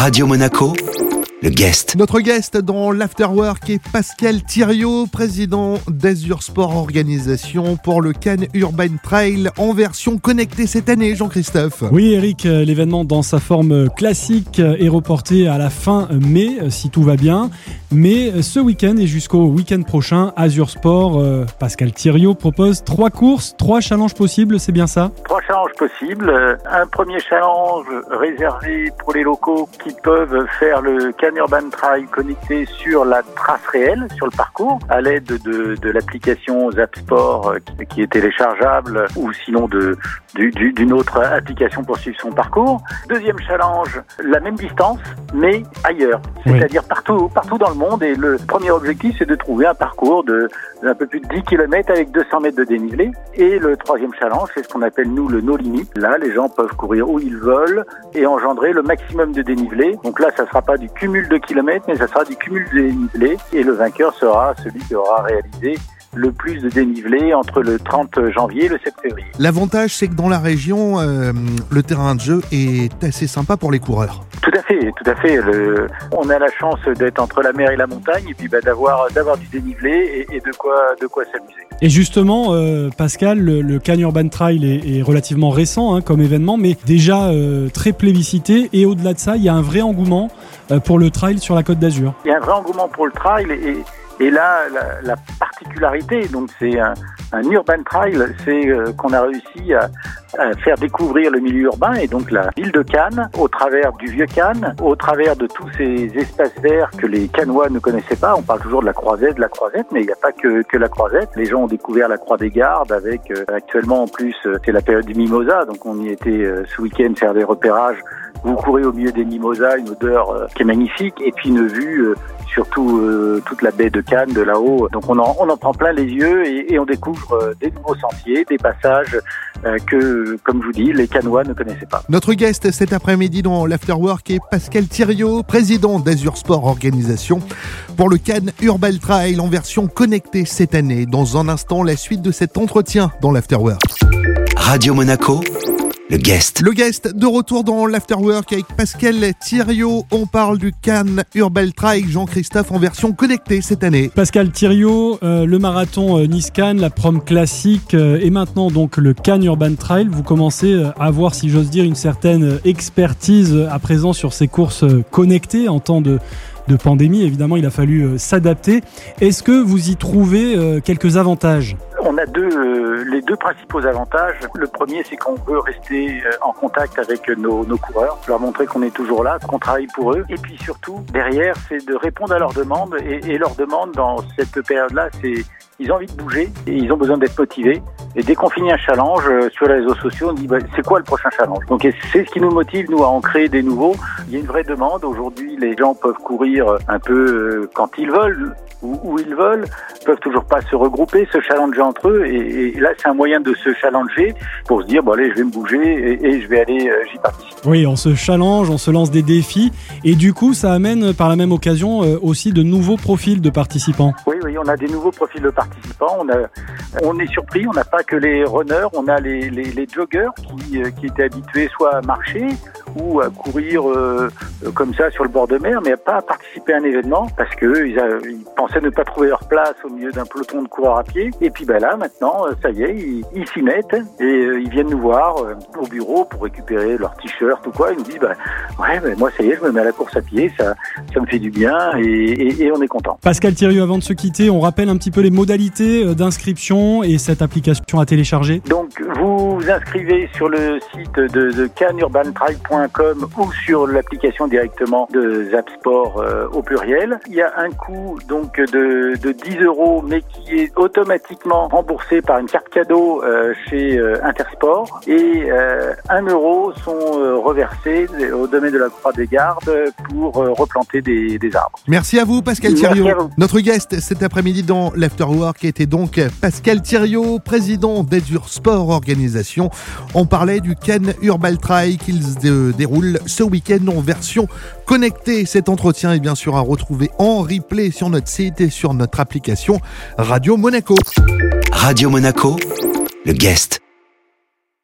Radio Monaco, le guest. Notre guest dans l'Afterwork est Pascal Thiriot, président d'Azur Sport Organisation pour le Cannes Urban Trail en version connectée cette année, Jean-Christophe. Oui, Eric, euh, l'événement dans sa forme classique est reporté à la fin mai, euh, si tout va bien. Mais ce week-end et jusqu'au week-end prochain, Azur Sport, euh, Pascal Thiriot propose trois courses, trois challenges possibles, c'est bien ça? Trois challenges possibles. Un premier challenge réservé pour les locaux qui peuvent faire le Cannes Urban Trail connecté sur la trace réelle, sur le parcours, à l'aide de, de l'application Zapsport qui, qui est téléchargeable ou sinon de d'une autre application pour suivre son parcours. Deuxième challenge, la même distance, mais ailleurs, c'est-à-dire partout, partout dans le monde. Et le premier objectif, c'est de trouver un parcours de d'un peu plus de 10 km avec 200 mètres de dénivelé. Et le troisième challenge, c'est ce qu'on appelle nous le no limit. Là, les gens peuvent courir où ils veulent et engendrer le maximum de dénivelé. Donc là, ça sera pas du cumul de kilomètres, mais ça sera du cumul de dénivelé. Et le vainqueur sera celui qui aura réalisé le plus de dénivelé entre le 30 janvier et le 7 février. L'avantage, c'est que dans la région, euh, le terrain de jeu est assez sympa pour les coureurs. Tout à fait, tout à fait. Le, on a la chance d'être entre la mer et la montagne et puis bah, d'avoir d'avoir du dénivelé et, et, de quoi de quoi s'amuser. Et justement, euh, Pascal, le, le Cannes Urban Trail est, est relativement récent hein, comme événement, mais déjà euh, très plébiscité. Et au-delà de ça, il y a un vrai engouement euh, pour le trail sur la Côte d'Azur. Il y a un vrai engouement pour le trail et, et là, la, la particularité, donc c'est un, un, urban trail, c'est euh, qu'on a réussi à, à, faire découvrir le milieu urbain et donc la ville de Cannes au travers du vieux Cannes, au travers de tous ces espaces verts que les Cannois ne connaissaient pas. On parle toujours de la croisette, de la croisette, mais il n'y a pas que, que, la croisette. Les gens ont découvert la croix des gardes avec euh, actuellement en plus euh, c'est la période du mimosa, donc on y était ce week-end faire des repérages. Vous courez au milieu des mimosas, une odeur qui est magnifique, et puis une vue surtout euh, toute la baie de Cannes de là-haut. Donc on en, on en prend plein les yeux et, et on découvre euh, des nouveaux sentiers, des passages euh, que, comme je vous dis, les Cannois ne connaissaient pas. Notre guest cet après-midi dans l'Afterwork est Pascal Thiriot, président d'Azur Sport Organisation pour le Cannes Urban Trail en version connectée cette année. Dans un instant, la suite de cet entretien dans l'Afterwork. Radio Monaco le guest. Le guest de retour dans l'Afterwork avec Pascal Thiriot. On parle du Cannes Urban Trail Jean-Christophe en version connectée cette année. Pascal Thiriot, euh, le marathon euh, Nice-Cannes, la prom classique euh, et maintenant donc le Cannes Urban Trail. Vous commencez à avoir, si j'ose dire, une certaine expertise à présent sur ces courses connectées en temps de de pandémie. Évidemment, il a fallu s'adapter. Est-ce que vous y trouvez quelques avantages? On a deux, euh, les deux principaux avantages. Le premier, c'est qu'on veut rester euh, en contact avec nos, nos coureurs, leur montrer qu'on est toujours là, qu'on travaille pour eux. Et puis surtout, derrière, c'est de répondre à leurs demandes. Et, et leurs demandes dans cette période-là, c'est ils ont envie de bouger et ils ont besoin d'être motivés. Et dès qu'on finit un challenge euh, sur les réseaux sociaux, on dit bah, c'est quoi le prochain challenge? Donc c'est ce qui nous motive nous à en créer des nouveaux. Il y a une vraie demande. Aujourd'hui, les gens peuvent courir un peu quand ils veulent où, où, ils veulent, peuvent toujours pas se regrouper, se challenger entre eux. Et, et là, c'est un moyen de se challenger pour se dire, bon allez, je vais me bouger et, et je vais aller, euh, j'y participe. Oui, on se challenge, on se lance des défis. Et du coup, ça amène par la même occasion euh, aussi de nouveaux profils de participants. Oui, oui, on a des nouveaux profils de participants. On, a, on est surpris, on n'a pas que les runners, on a les, les, les joggers qui, euh, qui étaient habitués soit à marcher ou à courir euh, comme ça sur le bord de mer, mais pas à participer à un événement parce que ils, ils pensaient ne pas trouver leur place au milieu d'un peloton de coureurs à pied. Et puis ben là, maintenant, ça y est, ils, s'y mettent et euh, ils viennent nous voir euh, au bureau pour récupérer leur t-shirt ou quoi. Ils me disent, bah, ouais, mais moi, ça y est, je me mets à la course à pied, ça, ça me fait du bien et, et, et on est content. Pascal Thirieux, avant de se quitter, on rappelle un petit peu les modalités d'inscription et cette application à télécharger. Donc, vous inscrivez sur le site de, de ou sur l'application directement de Zapsport euh, au pluriel. Il y a un coût donc de, de 10 euros, mais qui est automatiquement remboursé par une carte cadeau euh, chez euh, Intersport. Et euh, 1 euro sont reversés au domaine de la Croix des Gardes pour euh, replanter des, des, arbres. Merci à vous, Pascal Thiriot. Notre guest cet après-midi dans l'Afterwork était donc Pascal Thiriot, président d'Azur Sport Organisation. On parlait du Cannes Urban Trail qu'il déroule ce week-end en version connectée. Cet entretien est bien sûr à retrouver en replay sur notre site et sur notre application Radio Monaco. Radio Monaco, le guest.